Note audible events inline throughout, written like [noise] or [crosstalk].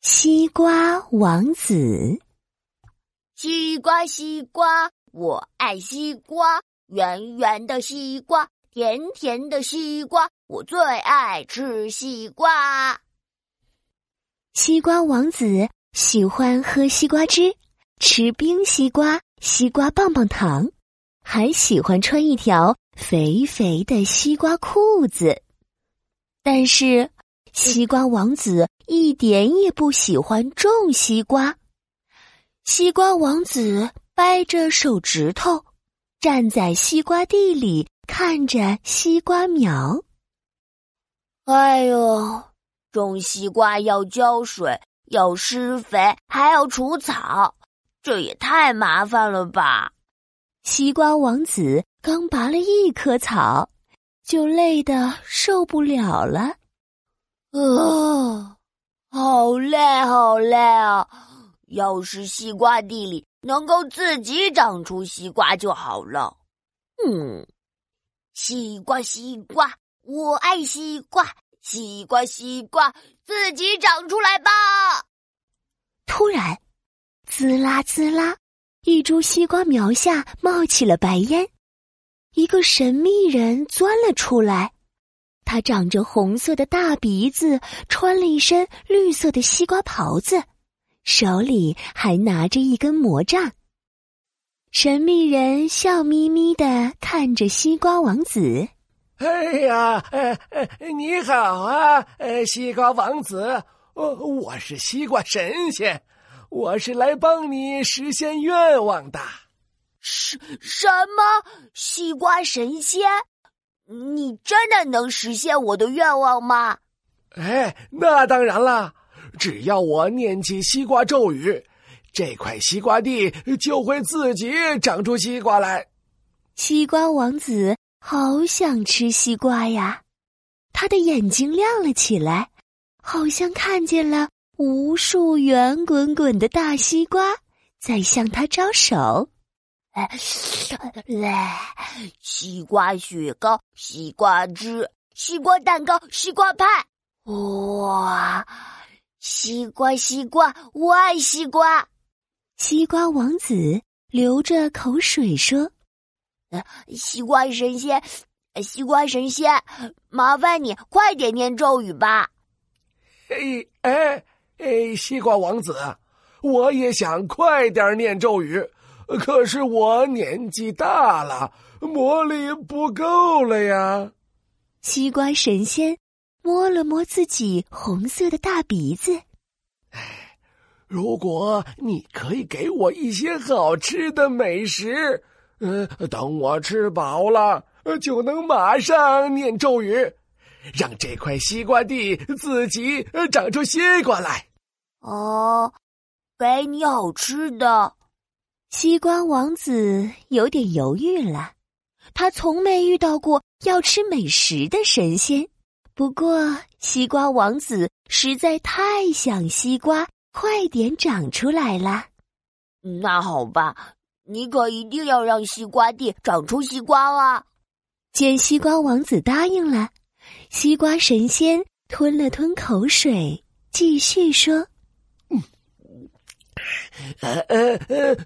西瓜王子，西瓜西瓜，我爱西瓜，圆圆的西瓜，甜甜的西瓜，我最爱吃西瓜。西瓜王子喜欢喝西瓜汁，吃冰西瓜、西瓜棒棒糖，还喜欢穿一条肥肥的西瓜裤子。但是。西瓜王子一点也不喜欢种西瓜。西瓜王子掰着手指头，站在西瓜地里看着西瓜苗。哎呦，种西瓜要浇水，要施肥，还要除草，这也太麻烦了吧！西瓜王子刚拔了一棵草，就累得受不了了。啊，好累，好累啊！要是西瓜地里能够自己长出西瓜就好了。嗯，西瓜，西瓜，我爱西瓜，西瓜，西瓜，自己长出来吧。突然，滋啦滋啦，一株西瓜苗下冒起了白烟，一个神秘人钻了出来。他长着红色的大鼻子，穿了一身绿色的西瓜袍子，手里还拿着一根魔杖。神秘人笑眯眯的看着西瓜王子：“哎呀，哎哎，你好啊，呃，西瓜王子，我我是西瓜神仙，我是来帮你实现愿望的。什什么？西瓜神仙？”你真的能实现我的愿望吗？哎，那当然啦！只要我念起西瓜咒语，这块西瓜地就会自己长出西瓜来。西瓜王子好想吃西瓜呀！他的眼睛亮了起来，好像看见了无数圆滚滚的大西瓜在向他招手。哎，来，西瓜雪糕、西瓜汁、西瓜蛋糕、西瓜派，哇！西瓜，西瓜，我爱西瓜。西瓜王子流着口水说：“西瓜神仙，西瓜神仙，麻烦你快点念咒语吧。”嘿，哎哎，西瓜王子，我也想快点念咒语。可是我年纪大了，魔力不够了呀。西瓜神仙摸了摸自己红色的大鼻子，哎，如果你可以给我一些好吃的美食，嗯，等我吃饱了，就能马上念咒语，让这块西瓜地自己长出西瓜来。哦，给你好吃的。西瓜王子有点犹豫了，他从没遇到过要吃美食的神仙。不过，西瓜王子实在太想西瓜快点长出来了。那好吧，你可一定要让西瓜地长出西瓜啊！见西瓜王子答应了，西瓜神仙吞了吞口水，继续说。呃呃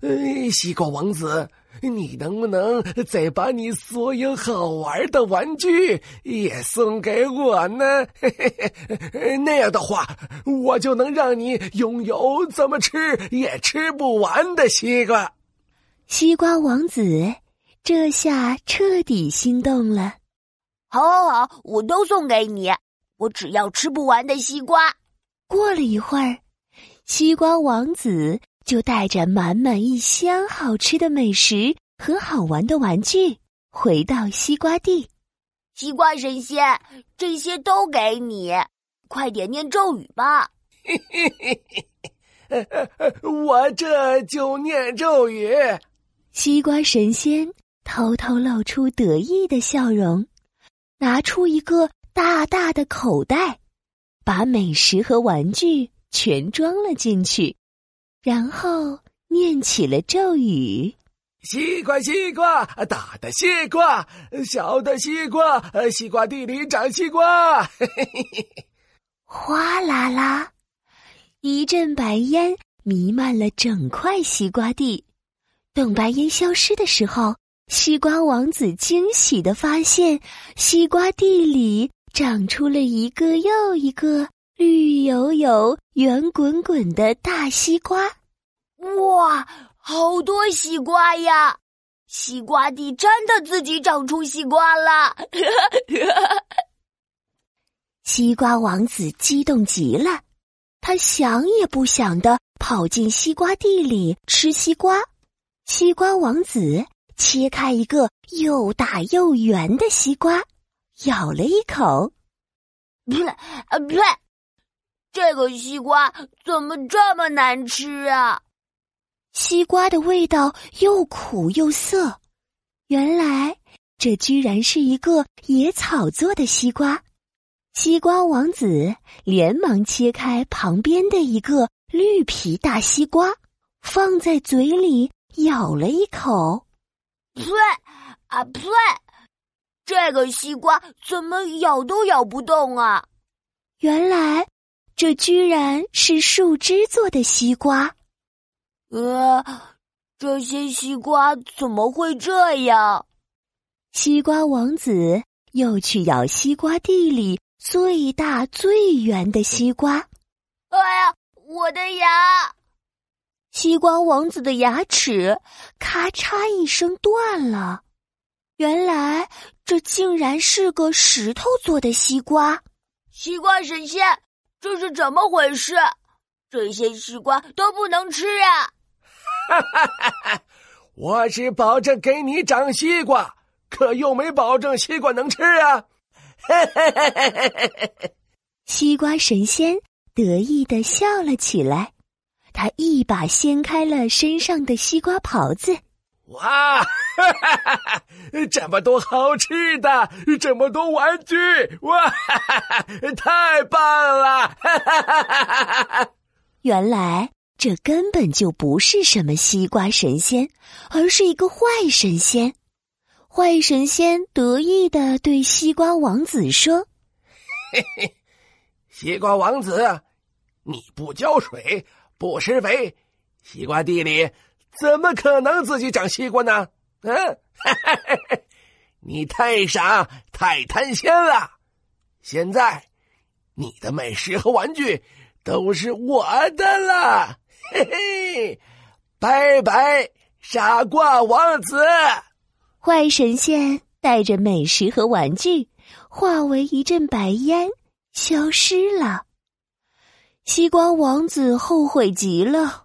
呃，西瓜王子，你能不能再把你所有好玩的玩具也送给我呢？嘿 [laughs] 嘿那样的话，我就能让你拥有怎么吃也吃不完的西瓜。西瓜王子这下彻底心动了。好，好，好，我都送给你，我只要吃不完的西瓜。过了一会儿，西瓜王子。就带着满满一箱好吃的美食和好玩的玩具回到西瓜地。西瓜神仙，这些都给你，快点念咒语吧！[laughs] 我这就念咒语。西瓜神仙偷偷露出得意的笑容，拿出一个大大的口袋，把美食和玩具全装了进去。然后念起了咒语：“西瓜，西瓜，大的西瓜，小的西瓜，西瓜地里长西瓜。[laughs] ”哗啦啦，一阵白烟弥漫了整块西瓜地。等白烟消失的时候，西瓜王子惊喜的发现，西瓜地里长出了一个又一个绿油油、圆滚滚的大西瓜。哇，好多西瓜呀！西瓜地真的自己长出西瓜了。[laughs] 西瓜王子激动极了，他想也不想的跑进西瓜地里吃西瓜。西瓜王子切开一个又大又圆的西瓜，咬了一口，呸！[laughs] 啊呸！这个西瓜怎么这么难吃啊？西瓜的味道又苦又涩，原来这居然是一个野草做的西瓜。西瓜王子连忙切开旁边的一个绿皮大西瓜，放在嘴里。咬了一口，呸！啊呸！这个西瓜怎么咬都咬不动啊！原来这居然是树枝做的西瓜。呃，这些西瓜怎么会这样？西瓜王子又去咬西瓜地里最大最圆的西瓜。哎呀，我的牙！西瓜王子的牙齿咔嚓一声断了，原来这竟然是个石头做的西瓜。西瓜神仙，这是怎么回事？这些西瓜都不能吃啊！哈哈哈哈！我是保证给你长西瓜，可又没保证西瓜能吃啊！哈哈哈哈哈！西瓜神仙得意的笑了起来。他一把掀开了身上的西瓜袍子，哇，哈哈哈这么多好吃的，这么多玩具，哇，哈哈太棒了！哈哈哈原来这根本就不是什么西瓜神仙，而是一个坏神仙。坏神仙得意的对西瓜王子说：“嘿嘿，西瓜王子，你不浇水。”不施肥，西瓜地里怎么可能自己长西瓜呢？嗯，[laughs] 你太傻，太贪心了。现在，你的美食和玩具都是我的了。嘿嘿，拜拜，傻瓜王子！坏神仙带着美食和玩具，化为一阵白烟，消失了。西瓜王子后悔极了，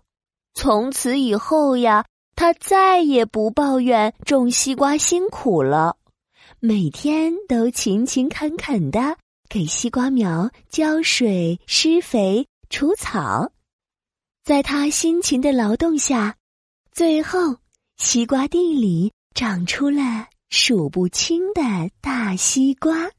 从此以后呀，他再也不抱怨种西瓜辛苦了，每天都勤勤恳恳的给西瓜苗浇水、施肥、除草。在他辛勤的劳动下，最后西瓜地里长出了数不清的大西瓜。